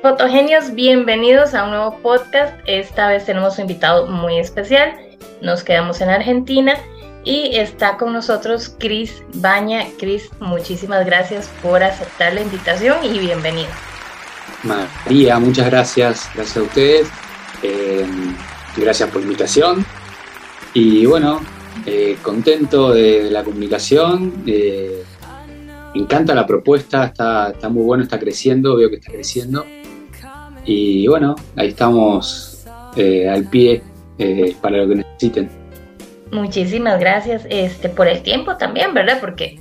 Fotogenios, bienvenidos a un nuevo podcast. Esta vez tenemos un invitado muy especial. Nos quedamos en Argentina y está con nosotros Cris Baña. Cris, muchísimas gracias por aceptar la invitación y bienvenido. María, muchas gracias. Gracias a ustedes. Eh, gracias por la invitación. Y bueno, eh, contento de la comunicación. Me encanta la propuesta, está, está muy bueno, está creciendo, veo que está creciendo. Y bueno, ahí estamos al pie para lo que necesiten. Muchísimas gracias este, por el tiempo también, ¿verdad? Porque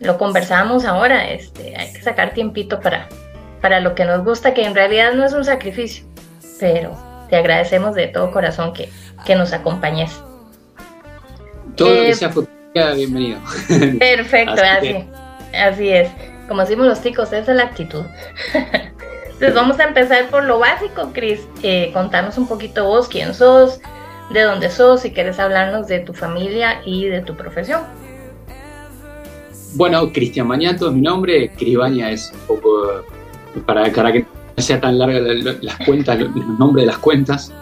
lo conversamos ahora, este, hay que sacar tiempito para, para lo que nos gusta, que en realidad no es un sacrificio, pero te agradecemos de todo corazón que, que nos acompañes. Todo lo que eh, sea fotografía, bienvenido. Perfecto, así, así, es. Como decimos los chicos, esa es la actitud. Entonces vamos a empezar por lo básico, Cris. Eh, contanos un poquito vos, quién sos, de dónde sos, si quieres hablarnos de tu familia y de tu profesión. Bueno, Cristian Mañato es mi nombre, Cribaña es un poco, para, que no sea tan larga las cuentas, los nombres de las cuentas.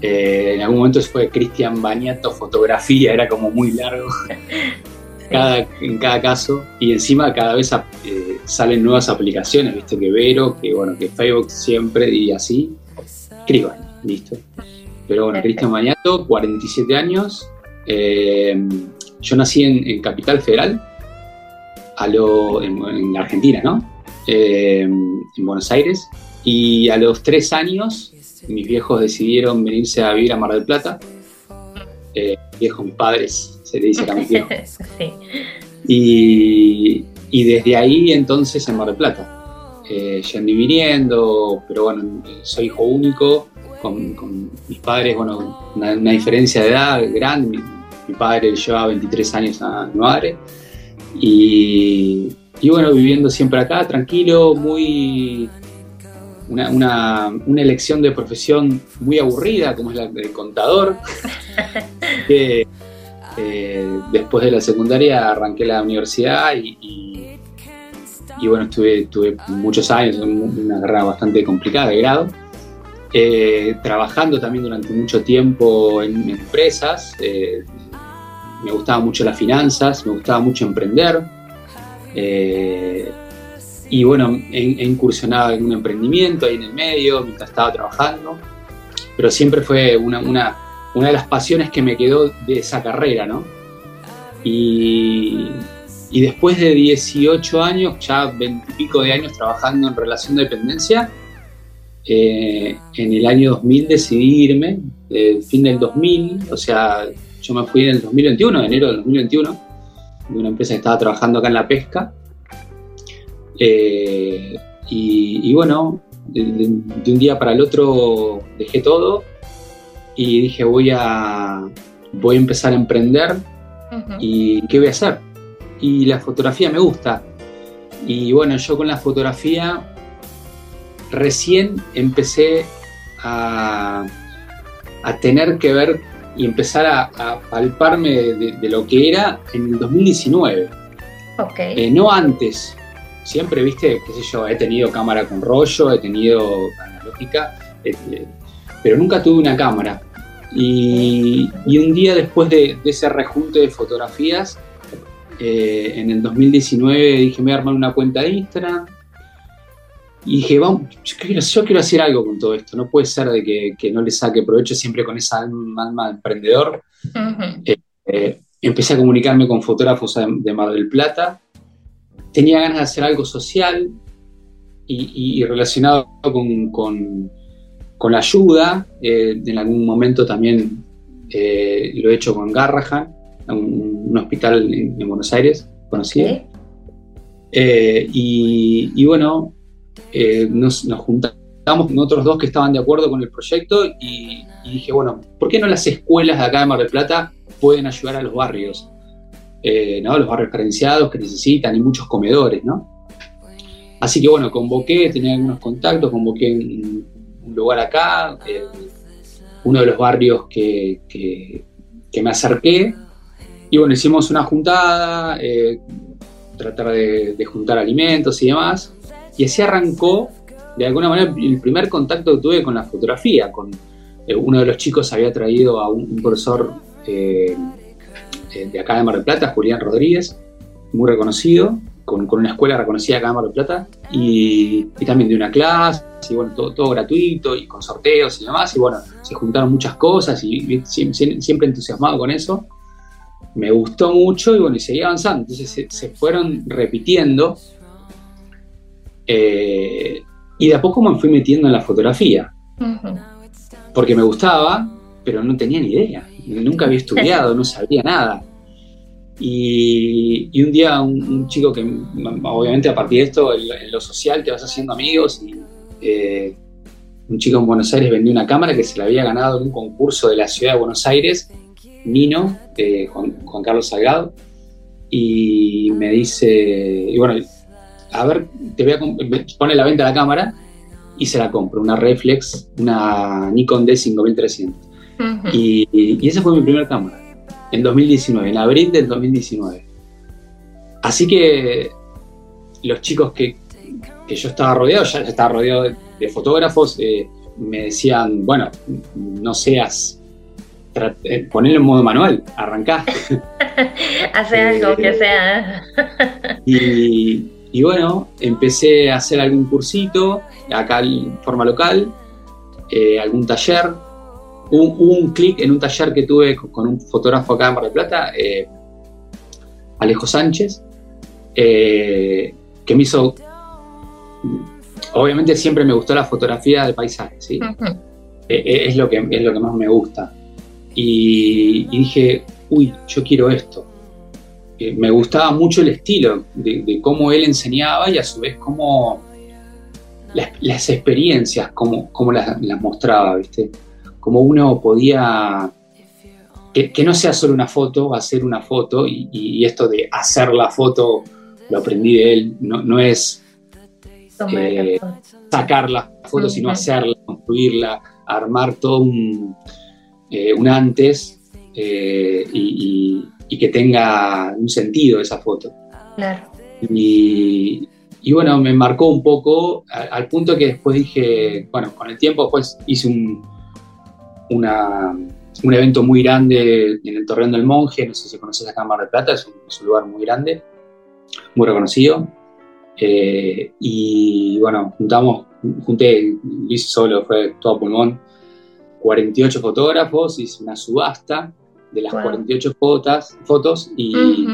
Eh, en algún momento fue Cristian Bañato Fotografía, era como muy largo en cada caso. Y encima cada vez eh, salen nuevas aplicaciones, viste que Vero, que bueno, que Facebook siempre y así. Cribaña, listo. Pero bueno, Cristian Mañato, 47 años. Eh, yo nací en, Capital Federal, a lo, en, la Argentina, ¿no? Eh, en Buenos Aires. Y a los tres años, mis viejos decidieron venirse a vivir a Mar del Plata. Eh, viejos, mis padres, se le dice sí. y, y, desde ahí entonces en Mar del Plata. Eh, yendo viniendo, pero bueno, soy hijo único con, mis padres, bueno, una, diferencia de edad grande. Mi, padre llevaba 23 años a mi madre. Y, bueno, viviendo siempre acá, tranquilo, muy. Una, elección de profesión muy aburrida, como es la del contador. que, eh, después de la secundaria arranqué la universidad y, bueno, estuve, tuve muchos años, una carrera bastante complicada de grado. Eh, trabajando también durante mucho tiempo en empresas. Eh, me gustaba mucho las finanzas, me gustaba mucho emprender. Y bueno, he, incursionado en un emprendimiento ahí en el medio mientras estaba trabajando. Pero siempre fue una, una de las pasiones que me quedó de esa carrera, ¿no? Y, después de 18 años, ya 20 y pico de años trabajando en relación de dependencia, eh, en el año 2000 decidí irme, el fin del 2000, o sea, yo me fui en el 2021, enero del 2021, de una empresa que estaba trabajando acá en la pesca. Eh, y, bueno, de, un día para el otro dejé todo y dije voy a, voy a empezar a emprender y ¿qué voy a hacer? Y la fotografía me gusta. Y bueno, yo con la fotografía recién empecé a, tener que ver y empezar a, palparme de, lo que era en el 2019. Okay. Eh, no antes. Siempre, viste, qué sé yo, he tenido cámara con rollo, he tenido analógica, eh, eh, pero nunca tuve una cámara. Y, un día después de, ese rejunte de fotografías, en el 2019 dije, me voy a armar una cuenta de Instagram, y dije, vamos, yo quiero, hacer algo con todo esto, no puede ser de que, no le saque provecho siempre con esa alma, emprendedor. Eh, eh, empecé a comunicarme con fotógrafos de, Mar del Plata, tenía ganas de hacer algo social y, relacionado con, la ayuda, eh, en algún momento también lo he hecho con Garrahan, un, hospital en, Buenos Aires, conocido. y, y bueno, eh, nos, juntamos con otros dos que estaban de acuerdo con el proyecto y, dije, bueno, ¿por qué no las escuelas de acá de Mar del Plata pueden ayudar a los barrios? Eh, ¿no? Los barrios carenciados que necesitan y muchos comedores, ¿no? Así que bueno, convoqué, tenía algunos contactos, convoqué un, un lugar acá, eh, uno de los barrios que, me acerqué, y bueno, hicimos una juntada, tratar de, juntar alimentos y demás, y así arrancó de alguna manera el primer contacto que tuve con la fotografía, con eh, uno de los chicos había traído a un, profesor eh, eh, de acá de Mar del Plata, Julián Rodríguez, muy reconocido, con, una escuela reconocida acá de Mar del Plata, y, también de una clase, y bueno, todo, gratuito, y con sorteos y demás, y bueno, se juntaron muchas cosas, y, siempre, entusiasmado con eso. Me gustó mucho y bueno, y seguí avanzando. Entonces se, fueron repitiendo. y de a poco me fui metiendo en la fotografía porque me gustaba, pero no tenía ni idea. Nunca había estudiado, no sabía nada. Y, un día un, chico que, obviamente a partir de esto, en, lo social te vas haciendo amigos, y eh, un chico en Buenos Aires vendió una cámara que se la había ganado en un concurso de la ciudad de Buenos Aires, Nino, eh, Juan, Carlos Salgado, y me dice, y bueno, a ver, te voy a pone la venta la cámara y se la compro, una reflex, una Nikon D5300. y, y, esa fue mi primera cámara, en 2019, en abril del 2019. Así que los chicos que, yo estaba rodeado, ya estaba rodeado de, fotógrafos, eh, me decían, bueno, no seas, eh, ponerlo en modo manual, arrancá. Hace algo que sea. y, y bueno, empecé a hacer algún cursito, acá en forma local, eh, algún taller. Hubo un, clic en un taller que tuve con, un fotógrafo acá en Mar del Plata, eh, Alejo Sánchez, eh, que me hizo. Obviamente siempre me gustó la fotografía del paisaje, ¿sí? es, lo que, es lo que más me gusta. y dije, uy, yo quiero esto me gustaba mucho el estilo de, cómo él enseñaba y a su vez cómo las, experiencias, cómo, cómo las, mostraba, ¿viste? Cómo uno podía, que, no sea solo una foto, hacer una foto y, esto de hacer la foto lo aprendí de él, no, es eh, sacar la foto, sino hacerla, construirla, armar todo un, eh, antes eh, y y que tenga un sentido esa foto. Claro. Y, y bueno, me marcó un poco al, punto que después dije, bueno, con el tiempo después hice un, una, un evento muy grande en el Torreón del Monje, no sé si conoces la Cámara de Plata, es un, lugar muy grande, muy reconocido. Eh, y bueno, juntamos, junté, hice solo, fue todo pulmón, 48 fotógrafos, hice una subasta de las 48 fotos, fotos y,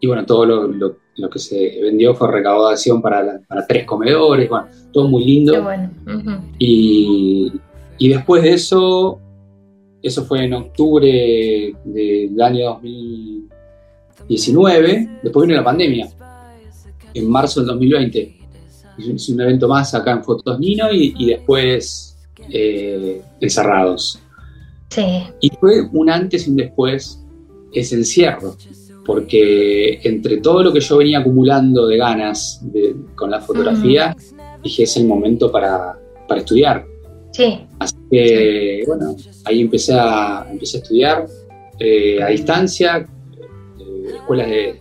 y bueno, todo lo, que se vendió fue recaudación para, para tres comedores, bueno, todo muy lindo. y, y, después de eso, eso fue en octubre del año 2019, después vino la pandemia, en marzo del 2020. Hice un evento más acá en Fotos Nino y, y después eh, encerrados. Y fue un antes y un después ese encierro, porque entre todo lo que yo venía acumulando de ganas con la fotografía, dije es el momento para, estudiar. Sí. Así que, bueno, ahí empecé a, empecé a estudiar eh, a distancia, eh, escuelas de,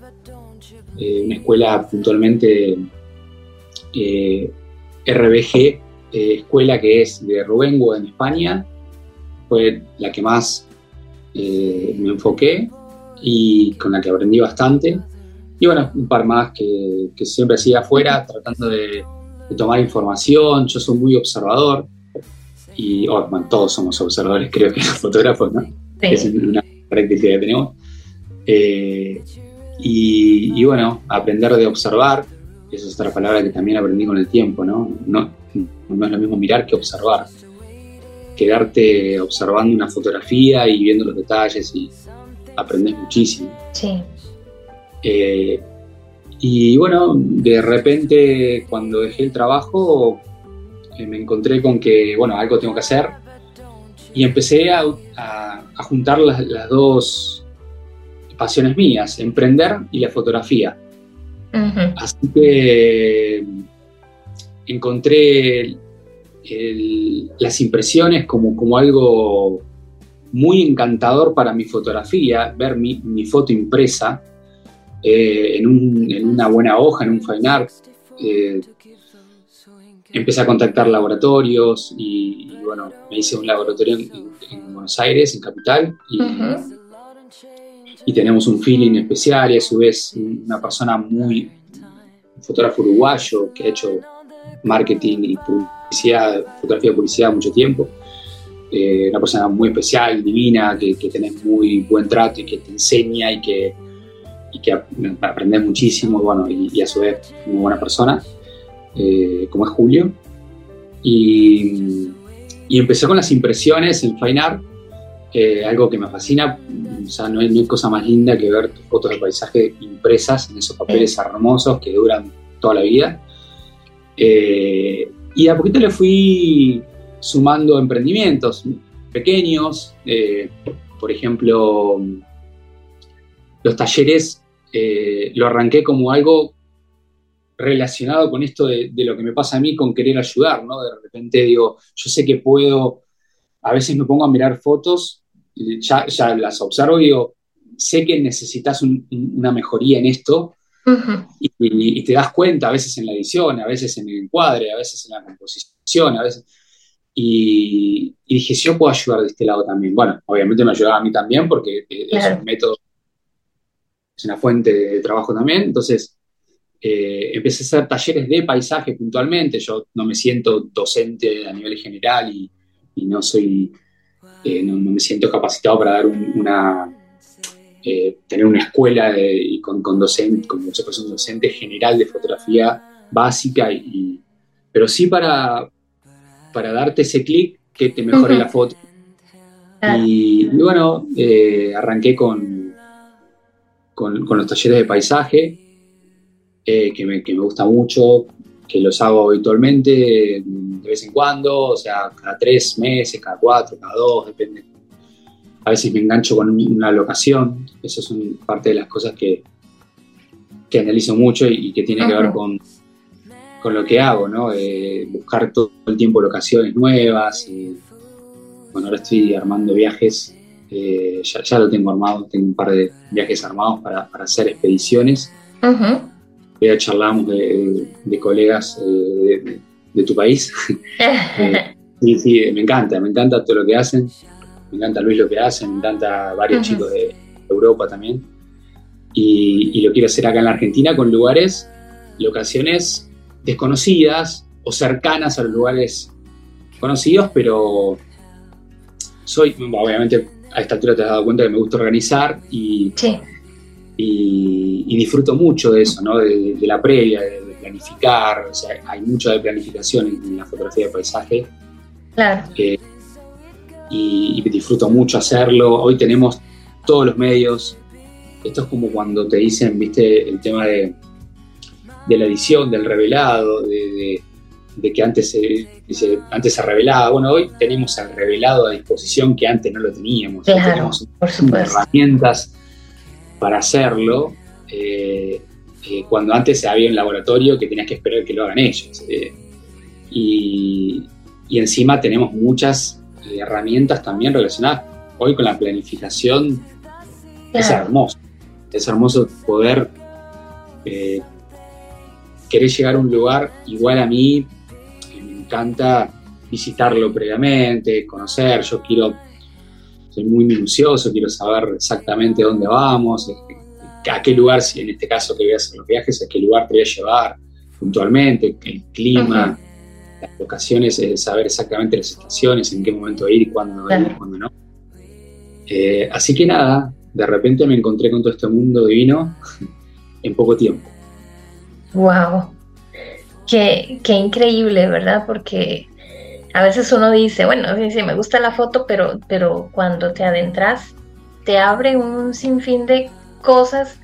una escuela puntualmente eh, RBG, escuela que es de Rubengo en España, fue la que más eh, me enfoqué y con la que aprendí bastante. Y bueno, un par más que, siempre hacía afuera, tratando de, tomar información. Yo soy muy observador y oh, bueno, todos somos observadores, creo que los fotógrafos, ¿no? Es una práctica que tenemos. Eh, y, y, bueno, aprender de observar, esa es otra palabra que también aprendí con el tiempo, ¿no? No, no es lo mismo mirar que observar quedarte observando una fotografía y viendo los detalles y aprendes muchísimo. Sí. Eh, y bueno, de repente cuando dejé el trabajo me encontré con que, bueno, algo tengo que hacer y empecé a, juntar las, dos pasiones mías, emprender y la fotografía. Así que encontré las impresiones como, como algo muy encantador para mi fotografía, ver mi, foto impresa eh, en, una buena hoja, en un fine art. Eh, empecé a contactar laboratorios y, bueno, me hice un laboratorio en, Buenos Aires, en Capital, y, y, tenemos un feeling especial y a su vez una persona muy, un fotógrafo uruguayo que ha hecho marketing y publicidad, fotografía de publicidad mucho tiempo. Eh, una persona muy especial, divina, que, que tenés muy buen trato y que te enseña y que, y que aprendes muchísimo, bueno, y, a su vez muy buena persona, eh, como es Julio. Y, y, empecé con las impresiones en Fine Art, eh, algo que me fascina, o sea, no hay, no cosa más linda que ver tus fotos de paisaje impresas en esos papeles hermosos que duran toda la vida. y a poquito le fui sumando emprendimientos pequeños, eh, por ejemplo, los talleres eh, lo arranqué como algo relacionado con esto de, lo que me pasa a mí con querer ayudar, ¿no? De repente digo, yo sé que puedo, a veces me pongo a mirar fotos, ya, ya las observo y digo, sé que necesitas una mejoría en esto y, y, te das cuenta a veces en la edición, a veces en el encuadre, a veces en la composición, a veces... Y, dije, si yo puedo ayudar de este lado también. Bueno, obviamente me ayudaba a mí también porque es un método, es una fuente de trabajo también. Entonces, eh, empecé a hacer talleres de paisaje puntualmente. Yo no me siento docente a nivel general y, no soy, eh, no, me siento capacitado para dar una, eh, tener una escuela y con, docente, como si fuese un docente general de fotografía básica, y, pero sí para, para darte ese clic que te mejore la foto. Y, bueno, arranqué con, con, los talleres de paisaje, eh, que, me, que, me, gusta mucho, que los hago habitualmente de vez en cuando, o sea, cada tres meses, cada cuatro, cada dos, depende. A veces me engancho con una locación, eso es parte de las cosas que, que analizo mucho y, que tiene que ver con con lo que hago, ¿no? Eh, buscar todo el tiempo locaciones nuevas. bueno, ahora estoy armando viajes, eh, ya, lo tengo armado, tengo un par de viajes armados para, hacer expediciones. Ya charlamos de, colegas eh, de, tu país. sí, sí, me encanta, me encanta todo lo que hacen. Me encanta Luis lo que hace, me encanta varios chicos de Europa también. Y, y, lo quiero hacer acá en la Argentina con lugares, locaciones desconocidas o cercanas a los lugares conocidos, pero soy, obviamente a esta altura te has dado cuenta que me gusta organizar y, y, disfruto mucho de eso, ¿no? de, la previa, de, planificar, o sea, hay mucho de planificación en, la fotografía de paisaje. Claro. Eh, y, y disfruto mucho hacerlo. Hoy tenemos todos los medios. Esto es como cuando te dicen, viste, el tema de de la edición, del revelado, de, que antes se, antes se revelaba. Bueno, hoy tenemos el revelado a disposición que antes no lo teníamos. tenemos herramientas para hacerlo. Eh, eh, cuando antes había un laboratorio que tenías que esperar que lo hagan ellos. Eh, y, encima tenemos muchas herramientas también relacionadas hoy con la planificación. Es hermoso. Es hermoso poder querés llegar a un lugar igual a mí, me encanta visitarlo previamente, conocer, yo quiero, soy muy minucioso, quiero saber exactamente dónde vamos, a qué lugar, si en este caso que voy a hacer los viajes, a qué lugar te voy a llevar puntualmente, el clima, las locaciones, saber exactamente las estaciones, en qué momento ir y cuándo ir y cuándo no. Eh, así que nada, de repente me encontré con todo este mundo divino en poco tiempo. Wow, qué, qué increíble, ¿verdad? Porque a veces uno dice, bueno, sí, sí, me gusta la foto, pero, pero cuando te adentras, te abre un sinfín de cosas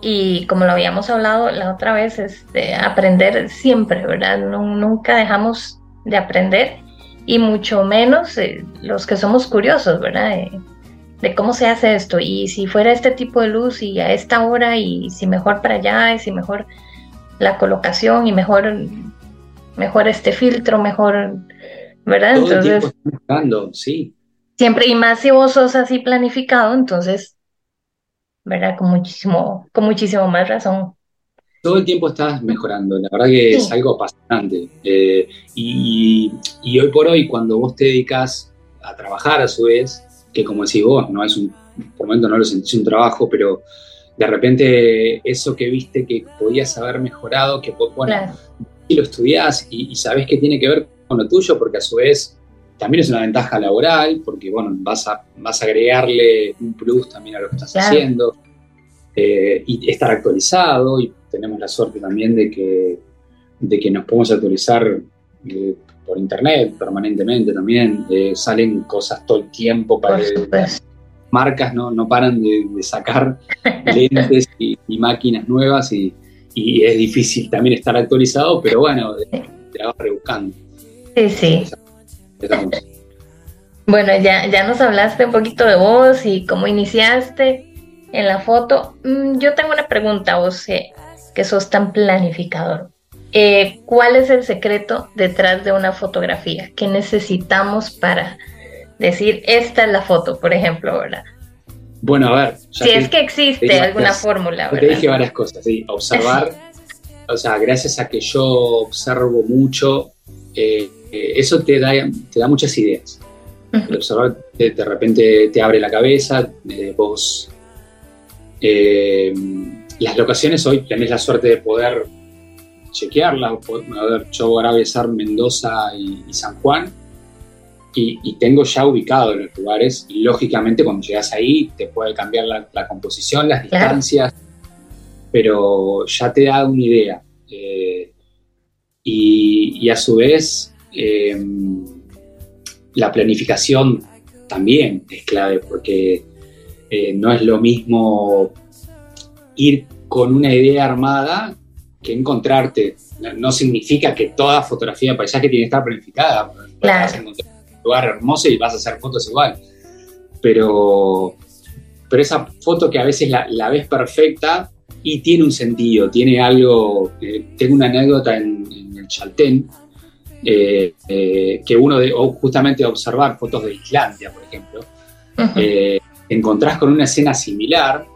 y como lo habíamos hablado la otra vez, este, aprender siempre, ¿verdad? nunca dejamos de aprender y mucho menos eh, los que somos curiosos, ¿verdad? de cómo se hace esto y si fuera este tipo de luz y a esta hora y si mejor para allá y si mejor la colocación y mejor, mejor este filtro, mejor, ¿verdad? entonces, sí. Siempre, y más si vos sos así planificado, entonces, ¿verdad? Con muchísimo, con muchísimo más razón. todo el tiempo estás mejorando. La verdad que es algo apasionante. Eh, y, hoy por hoy, cuando vos te dedicas a trabajar a su vez, que como decís vos, no es un, por momento no lo sentís un trabajo, pero de repente eso que viste que podías haber mejorado, que bueno, y lo estudiás y, y sabés que tiene que ver con lo tuyo, porque a su vez también es una ventaja laboral, porque bueno, vas a, vas a agregarle un plus también a lo que estás haciendo. Eh, y estar actualizado y tenemos la suerte también de que, de que nos podemos actualizar eh, por internet permanentemente también. Eh, salen cosas todo el tiempo para las marcas no, no paran de, sacar lentes y, máquinas nuevas y, y, es difícil también estar actualizado, pero bueno, te vas rebuscando. Sí, sí. Bueno, ya, ya nos hablaste un poquito de vos y cómo iniciaste en la foto. Mm, yo tengo una pregunta, vos que sos tan planificador. Eh, ¿Cuál es el secreto detrás de una fotografía? ¿Qué necesitamos para decir esta es la foto, por ejemplo, verdad? Bueno, a ver. Si es que existe alguna fórmula, ¿verdad? Te dije varias cosas, sí. Observar, o sea, gracias a que yo observo mucho, eh, eh, eso te da, te da muchas ideas. observar de, repente te abre la cabeza, vos las locaciones hoy tenés la suerte de poder chequearlas. A ver, yo ahora voy a Mendoza y, San Juan y, tengo ya ubicado los lugares y lógicamente cuando llegas ahí te puede cambiar la, composición, las distancias, pero ya te da una idea. Eh, y, a su vez, eh, la planificación también es clave porque eh, no es lo mismo ir con una idea armada que encontrarte. No, significa que toda fotografía de paisaje tiene que estar planificada. Claro. Vas a encontrar un lugar hermoso y vas a hacer fotos igual. Pero, pero esa foto que a veces la, ves perfecta y tiene un sentido, tiene algo. Eh, tengo una anécdota en, el Chaltén, eh, eh, que uno, de, justamente de observar fotos de Islandia, por ejemplo, encontrás con una escena similar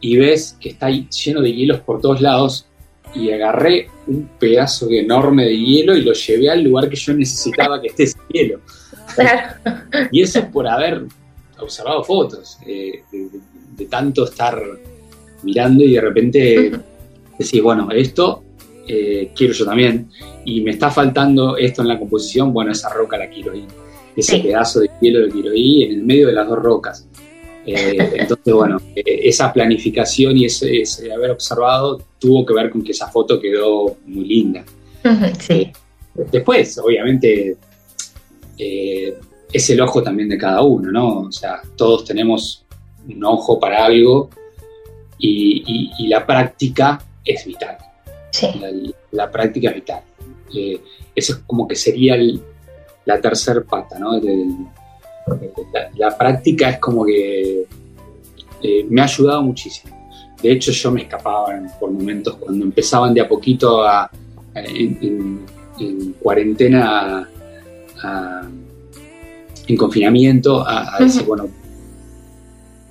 y ves que está lleno de hielos por todos lados y agarré un pedazo enorme de hielo y lo llevé al lugar que yo necesitaba que esté ese hielo. y eso es por haber observado fotos, eh, de, tanto estar mirando y de repente decís, bueno, esto eh, quiero yo también, y me está faltando esto en la composición, bueno, esa roca la quiero ir, ese pedazo de hielo lo quiero ir en el medio de las dos rocas. Eh, entonces, bueno, eh, esa planificación y ese, haber observado tuvo que ver con que esa foto quedó muy linda. Sí. Después, obviamente, es el ojo también de cada uno, ¿no? O sea, todos tenemos un ojo para algo y, la práctica es vital. Sí. La, práctica vital. eso es como que sería la tercer pata, ¿no? la, práctica es como que eh, me ha ayudado muchísimo. De hecho, yo me escapaba por momentos cuando empezaban de a poquito a, en, cuarentena, en confinamiento, a, decir, bueno,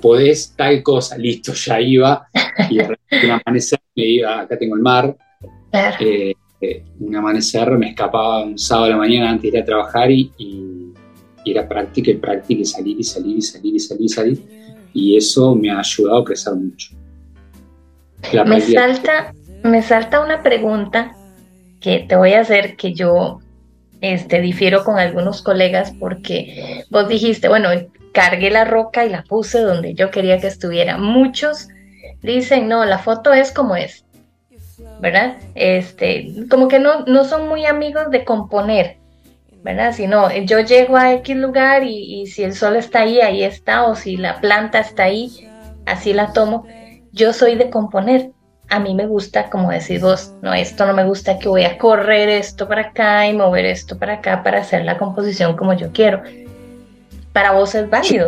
podés tal cosa, listo, ya iba. Y de repente un amanecer me iba, acá tengo el mar. Eh, eh, un amanecer me escapaba un sábado a la mañana antes de ir a trabajar y y era práctica y práctica y salir y salir y salir y salir y salir. Y eso me ha ayudado a crecer mucho. me salta, me salta una pregunta que te voy a hacer que yo este, difiero con algunos colegas porque vos dijiste, bueno, cargué la roca y la puse donde yo quería que estuviera. Muchos dicen, no, la foto es como es, ¿verdad? Este, como que no, no son muy amigos de componer. ¿verdad? Si no, yo llego a X lugar y, si el sol está ahí, ahí está, o si la planta está ahí, así la tomo. Yo soy de componer. A mí me gusta, como decís vos, no, esto no me gusta que voy a correr esto para acá y mover esto para acá para hacer la composición como yo quiero. Para vos es válido.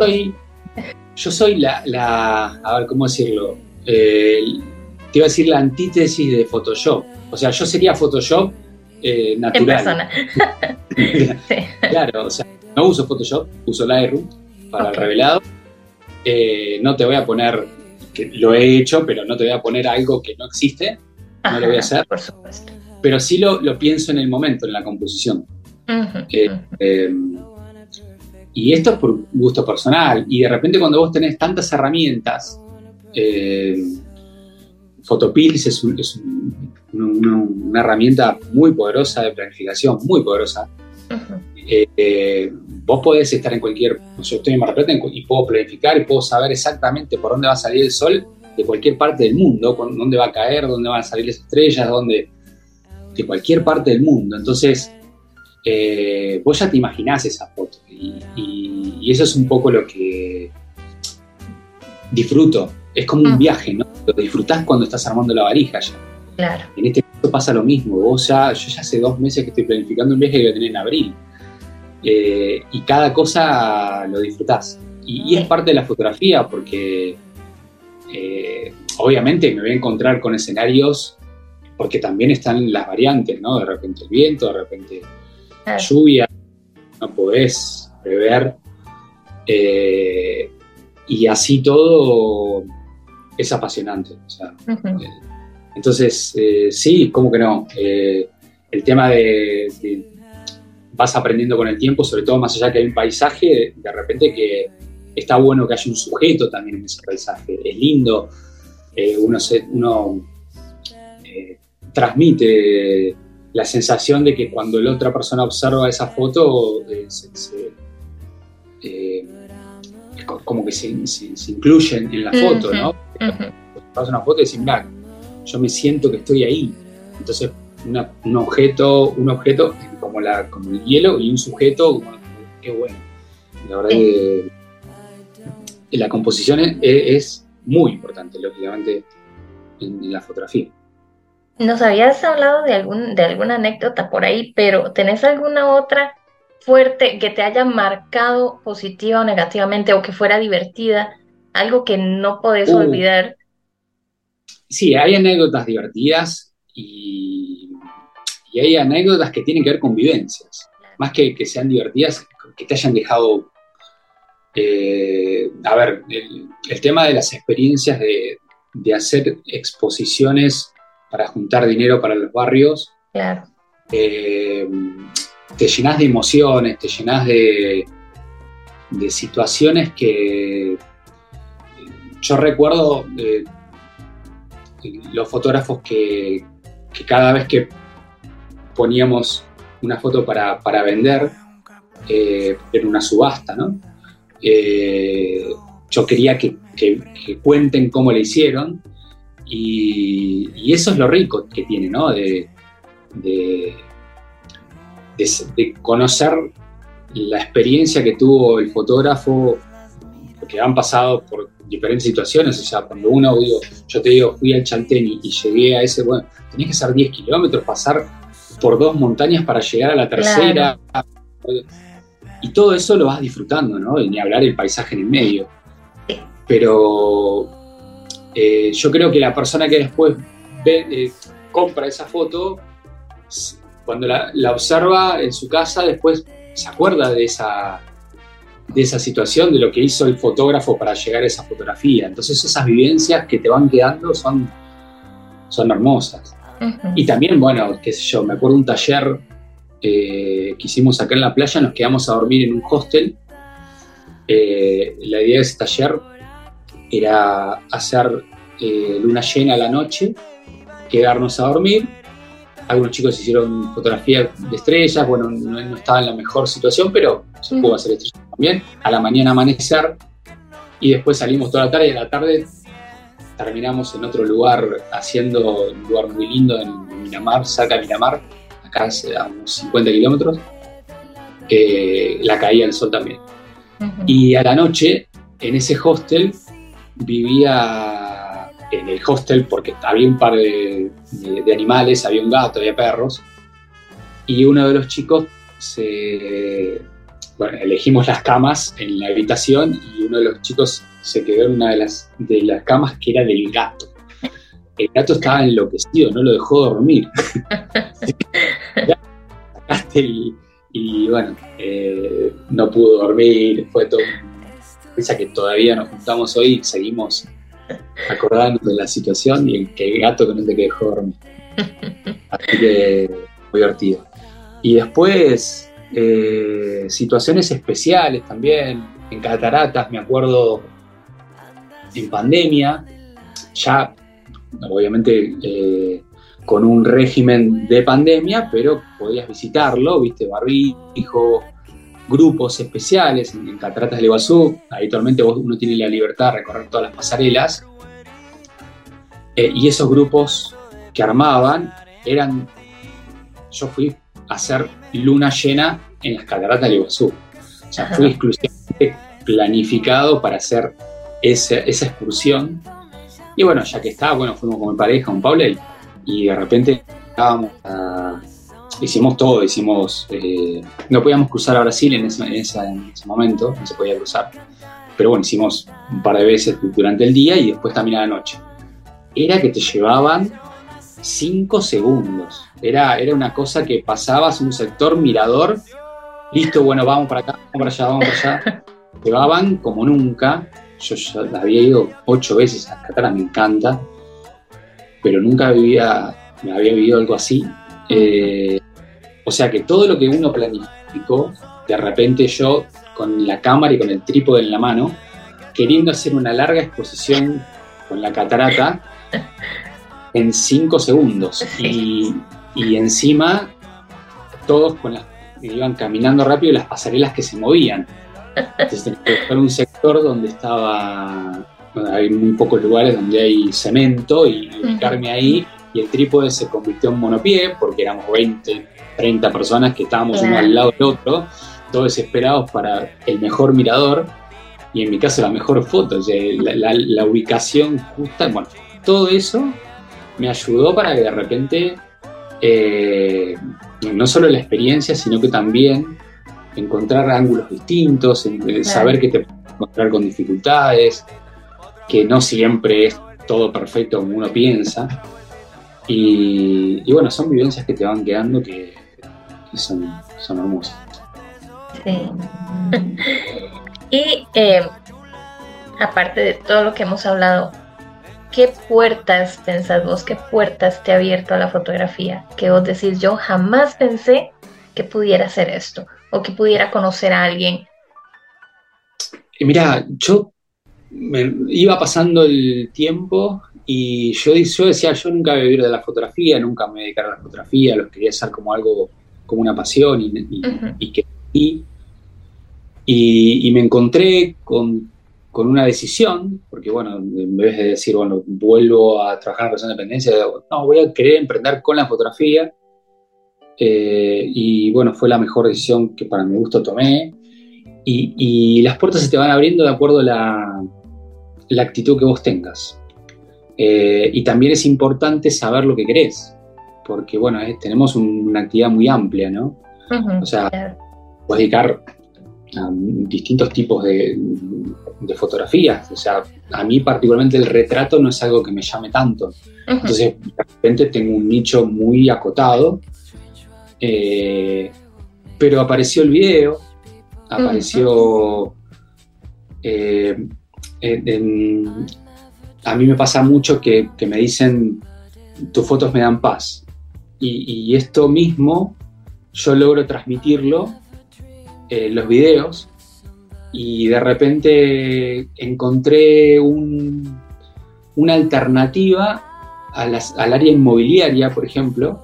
Yo soy, la, la, a ver, ¿cómo decirlo? Eh, te iba a decir la antítesis de Photoshop. O sea, yo sería Photoshop eh, natural. Claro, o sea, no uso Photoshop, uso Lightroom para el revelado. Eh, no te voy a poner, que lo he hecho, pero no te voy a poner algo que no existe. no lo voy a hacer. Por supuesto. Pero sí lo, lo pienso en el momento, en la composición. Eh, eh, y esto es por gusto personal. Y de repente cuando vos tenés tantas herramientas, eh, Photopills es, una, herramienta muy poderosa de planificación, muy poderosa. vos podés estar en cualquier, yo estoy en Mar y puedo planificar y puedo saber exactamente por dónde va a salir el sol de cualquier parte del mundo, dónde va a caer, dónde van a salir las estrellas, dónde, de cualquier parte del mundo. Entonces, eh, vos ya te imaginás esa foto y, eso es un poco lo que disfruto. Es como un mm. viaje, ¿no? Lo disfrutás cuando estás armando la varija ya. Claro. En este caso pasa lo mismo. Vos ya, yo ya hace dos meses que estoy planificando un viaje que voy a tener en abril. Eh, y cada cosa lo disfrutás. Y, es parte de la fotografía porque eh, obviamente me voy a encontrar con escenarios porque también están las variantes, ¿no? De repente el viento, de repente la lluvia, no podés prever. Eh, y así todo es apasionante. Eh, entonces, sí, ¿cómo que no? el tema de, de, vas aprendiendo con el tiempo, sobre todo más allá que hay un paisaje, de repente que está bueno que haya un sujeto también en ese paisaje. Es lindo, eh, uno, uno eh, transmite la sensación de que cuando la otra persona observa esa foto, eh, es como que se, incluyen en la foto, ¿no? Cuando una foto y decís, mira, yo me siento que estoy ahí. Entonces, un objeto, un objeto como, la, como el hielo y un sujeto, qué bueno. La verdad que la composición es, muy importante, lógicamente, en, la fotografía. Nos habías hablado de, algún, de alguna anécdota por ahí, pero ¿tenés alguna otra fuerte que te haya marcado positiva o negativamente o que fuera divertida? Algo que no podés uh. olvidar. Sí, hay anécdotas divertidas y, y, hay anécdotas que tienen que ver con vivencias. Más que que sean divertidas, que te hayan dejado eh, a ver, el, tema de las experiencias de, hacer exposiciones para juntar dinero para los barrios, eh, te llenas de emociones, te llenas de, de situaciones que yo recuerdo eh, los fotógrafos que, cada vez que poníamos una foto para, vender, en una subasta, ¿no? Eh, yo quería que, cuenten cómo le hicieron y, eso es lo rico que tiene, ¿no? De, conocer la experiencia que tuvo el fotógrafo, porque han pasado por diferentes situaciones, o sea, cuando uno, digo, yo te digo, fui al Chaltén y, llegué a ese, bueno, tenía que hacer 10 kilómetros, pasar por dos montañas para llegar a la tercera. Y todo eso lo vas disfrutando, ¿no? Y ni hablar el paisaje en el medio. Pero eh, yo creo que la persona que después eh, compra esa foto, cuando la, observa en su casa, después se acuerda de esa, de esa situación, de lo que hizo el fotógrafo para llegar a esa fotografía. Entonces esas vivencias que te van quedando son, son hermosas. Y también, bueno, qué sé yo, me acuerdo un taller eh, que hicimos acá en la playa, nos quedamos a dormir en un hostel. Eh, la idea de ese taller era hacer eh, luna llena a la noche, quedarnos a dormir. Algunos chicos hicieron fotografías de estrellas, bueno, no, estaba en la mejor situación, pero se pudo hacer estrellas también. A la mañana amanecer y después salimos toda la tarde y a la tarde terminamos en otro lugar haciendo un lugar muy lindo en Miramar, cerca de Miramar, acá a unos 50 kilómetros, la caía del sol también. Y a la noche, en ese hostel, vivía en el hostel porque había un par de, animales, había un gato, había perros, y uno de los chicos se... Bueno, elegimos las camas en la habitación y uno de los chicos se quedó en una de las, de las camas que era del gato el gato estaba enloquecido, no lo dejó dormir. y, bueno, eh, no pudo dormir, fue todo. Piensa que todavía nos juntamos hoy y seguimos acordándonos de la situación y el, gato que no te dejó dormir. Así que muy divertido. Y después, eh, situaciones especiales también, en cataratas, me acuerdo en pandemia, ya obviamente eh, con un régimen de pandemia, pero podías visitarlo, viste, barbijo, grupos especiales en, Cataratas del Iguazú, habitualmente uno tiene la libertad de recorrer todas las pasarelas, eh, y esos grupos que armaban eran, yo fui a hacer luna llena en las Cataratas del Iguazú, o sea, fui exclusivamente planificado para hacer esa, esa excursión, y bueno, ya que estaba, bueno, fuimos con mi pareja, un Paulel, y de repente estábamos hicimos todo, hicimos, eh, no podíamos cruzar a Brasil en ese, momento, no se podía cruzar, pero bueno, hicimos un par de veces durante el día y después también a la noche. Era que te llevaban cinco segundos, era, era una cosa que pasabas un sector mirador, listo, bueno, vamos para acá, vamos para allá, vamos para allá, llevaban como nunca, yo ya había ido ocho veces a Qatar, me encanta, pero nunca vivía, me había vivido algo así. Eh, o sea que todo lo que uno planificó, de repente yo con la cámara y con el trípode en la mano, queriendo hacer una larga exposición con la catarata en cinco segundos. Y, encima todos con las, iban caminando rápido y las pasarelas que se movían. Entonces tenía que buscar un sector donde estaba hay muy pocos lugares donde hay cemento y ubicarme ahí y el trípode se convirtió en monopié porque éramos 20, 30 personas que estábamos uno al lado del otro, todos desesperados para el mejor mirador y en mi caso la mejor foto, la, ubicación justa, bueno, todo eso me ayudó para que de repente eh, no solo la experiencia, sino que también encontrar ángulos distintos, saber que te puedes encontrar con dificultades, que no siempre es todo perfecto como uno piensa. Y, bueno, son vivencias que te van quedando que, son, son hermosas. Sí. y eh, aparte de todo lo que hemos hablado, ¿qué puertas pensás vos, qué puertas te ha abierto a la fotografía? Que vos decís, yo jamás pensé que pudiera hacer esto o que pudiera conocer a alguien. Mira, yo me iba pasando el tiempo y yo, yo decía, yo nunca voy a vivir de la fotografía, nunca me voy a dedicar a la fotografía, lo quería hacer como algo, como una pasión y, y, que, y, y, me encontré con, con, una decisión, porque bueno, en vez de decir, bueno, vuelvo a trabajar en persona de dependencia, no, voy a querer emprender con la fotografía. Eh, y bueno, fue la mejor decisión que para mi gusto tomé. Y, y, las puertas se te van abriendo de acuerdo a la, la actitud que vos tengas. Eh, y también es importante saber lo que querés, porque bueno, eh, tenemos una actividad muy amplia, ¿no? o sea, puedes dedicar a distintos tipos de, fotografías. O sea, a mí particularmente el retrato no es algo que me llame tanto. Entonces, de repente tengo un nicho muy acotado, eh, pero apareció el video, apareció a mí me pasa mucho que, me dicen, tus fotos me dan paz. Y, esto mismo yo logro transmitirlo en los videos y de repente encontré una alternativa al área inmobiliaria, por ejemplo,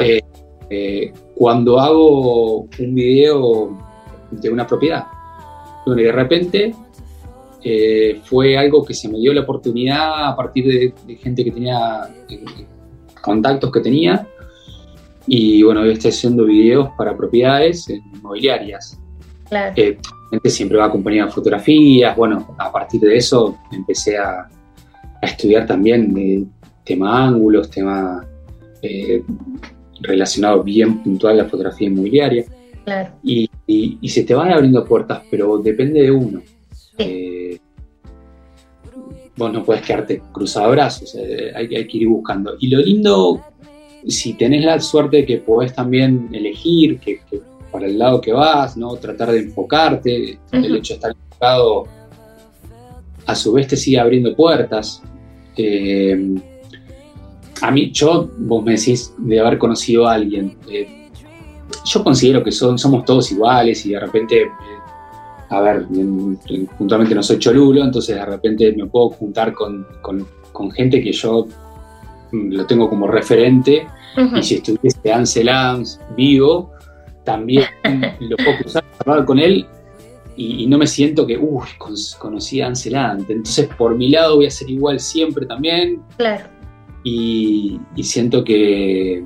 eh, eh, cuando hago un video de una propiedad. y de repente eh, fue algo que se me dio la oportunidad a partir de, gente que tenía, contactos que tenía. Y bueno, hoy estoy haciendo videos para propiedades inmobiliarias. Claro. Eh, siempre va acompañado de fotografías. Bueno, a partir de eso empecé a, estudiar también de tema ángulos, tema eh, relacionado bien puntual a la fotografía inmobiliaria. Claro. Y, se te van abriendo puertas, pero depende de uno. Eh, vos no puedes quedarte cruzado de brazos, eh, hay, que ir buscando. Y lo lindo, si tenés la suerte de que podés también elegir que, para el lado que vas, ¿no? tratar de enfocarte, el hecho de estar enfocado a su vez te sigue abriendo puertas. Eh, a mí, yo, vos me decís de haber conocido a alguien. Eh, yo considero que son, somos todos iguales y de repente, a ver, puntualmente no soy cholulo, entonces de repente me puedo juntar con, gente que yo mm, lo tengo como referente y si estuviese Ansel Adams vivo, también lo puedo cruzar, hablar con él y, no me siento que, uy, conocí a Ansel Adams. Entonces, por mi lado voy a ser igual siempre también. Claro. Y, siento que,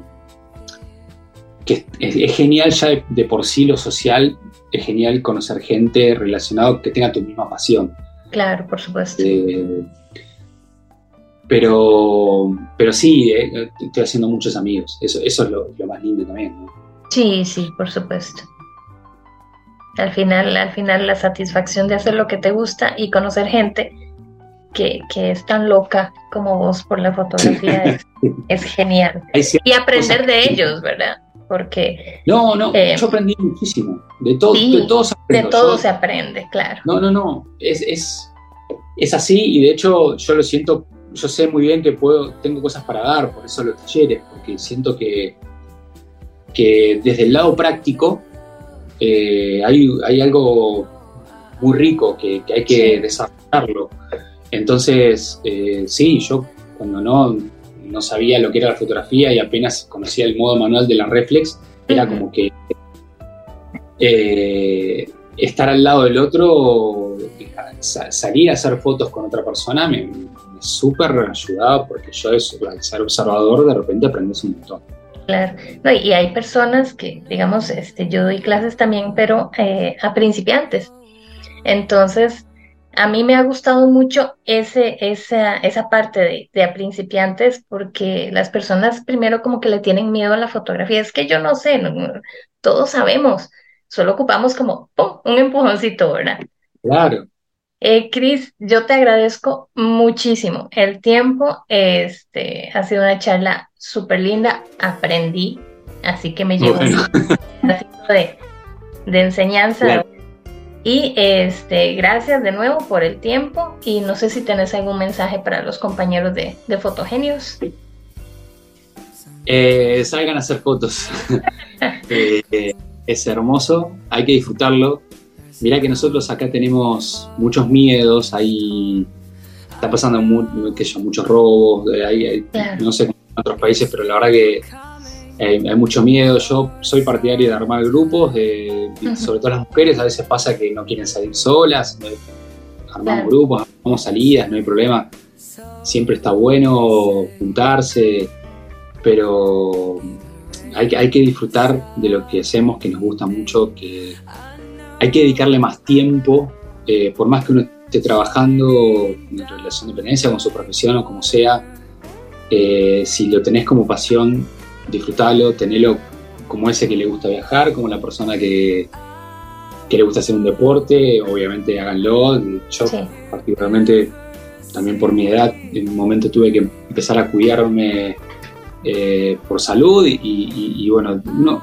que es, genial ya de, por sí lo social, es genial conocer gente relacionada que tenga tu misma pasión. Claro, por supuesto. Eh, pero, pero sí, eh, estoy haciendo muchos amigos. Eso, eso es lo, más lindo también. Sí, sí, por supuesto. Al final, al final la satisfacción de hacer lo que te gusta y conocer gente que, es tan loca como vos por la fotografía es, genial. Y aprender de ellos, ¿verdad? Porque... No, no, eh, yo aprendí muchísimo. De, todo, de todo se aprende. De todo se aprende, claro. No, no, no. Es, es, es así y de hecho yo lo siento yo sé muy bien que puedo, tengo cosas para dar, por eso los talleres, porque siento que, que desde el lado práctico eh, hay, algo muy rico que, hay que desarrollarlo. Entonces, eh, sí, yo cuando no, no sabía lo que era la fotografía y apenas conocía el modo manual de la reflex, era como que eh, estar al lado del otro, salir a hacer fotos con otra persona, me, súper ayudado porque yo, al ser observador, de repente aprendes un montón. Claro, y hay personas que, digamos, este, yo doy clases también, pero eh, a principiantes. Entonces, a mí me ha gustado mucho ese, esa, esa parte de, de, a principiantes porque las personas primero como que le tienen miedo a la fotografía. Es que yo no sé, todos sabemos, solo ocupamos como un empujoncito, ¿verdad? Claro. Eh, Cris, yo te agradezco muchísimo el tiempo. Este ha sido una charla súper linda. Aprendí, así que me llevo un de, de enseñanza. Y este, gracias de nuevo por el tiempo. Y no sé si tenés algún mensaje para los compañeros de, de Fotogenios. Eh, salgan a hacer fotos. Eh, es hermoso, hay que disfrutarlo. Mirá que nosotros acá tenemos muchos miedos, hay, está pasando muchos robos, hay, no sé en otros países, pero la verdad que hay, mucho miedo. Yo soy partidario de armar grupos, sobre todo las mujeres, a veces pasa que no quieren salir solas, armamos grupos, armamos salidas, no hay problema. Siempre está bueno juntarse, pero hay, hay que disfrutar de lo que hacemos, que nos gusta mucho, que hay que dedicarle más tiempo, eh, por más que uno esté trabajando en relación de dependencia con su profesión o como sea, eh, si lo tenés como pasión, disfrutalo, tenelo como ese que le gusta viajar, como la persona que, que le gusta hacer un deporte, obviamente háganlo. Yo particularmente, también por mi edad, en un momento tuve que empezar a cuidarme eh, por salud y, y bueno, no,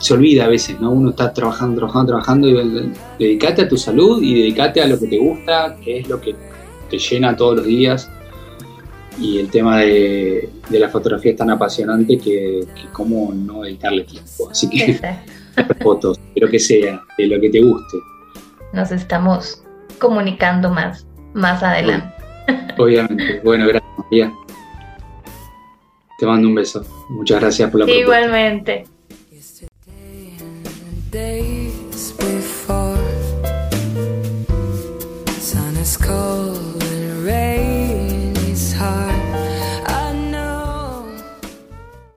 se olvida a veces, ¿no? Uno está trabajando, trabajando, trabajando y dedicate a tu salud y dedicate a lo que te gusta, que es lo que te llena todos los días. Y el tema de, la fotografía es tan apasionante que, que cómo no dedicarle tiempo. Así que fotos, pero que sea de lo que te guste. Nos estamos comunicando más, más adelante. Obviamente. Bueno, gracias. Te mando un beso. Muchas gracias por la Igualmente.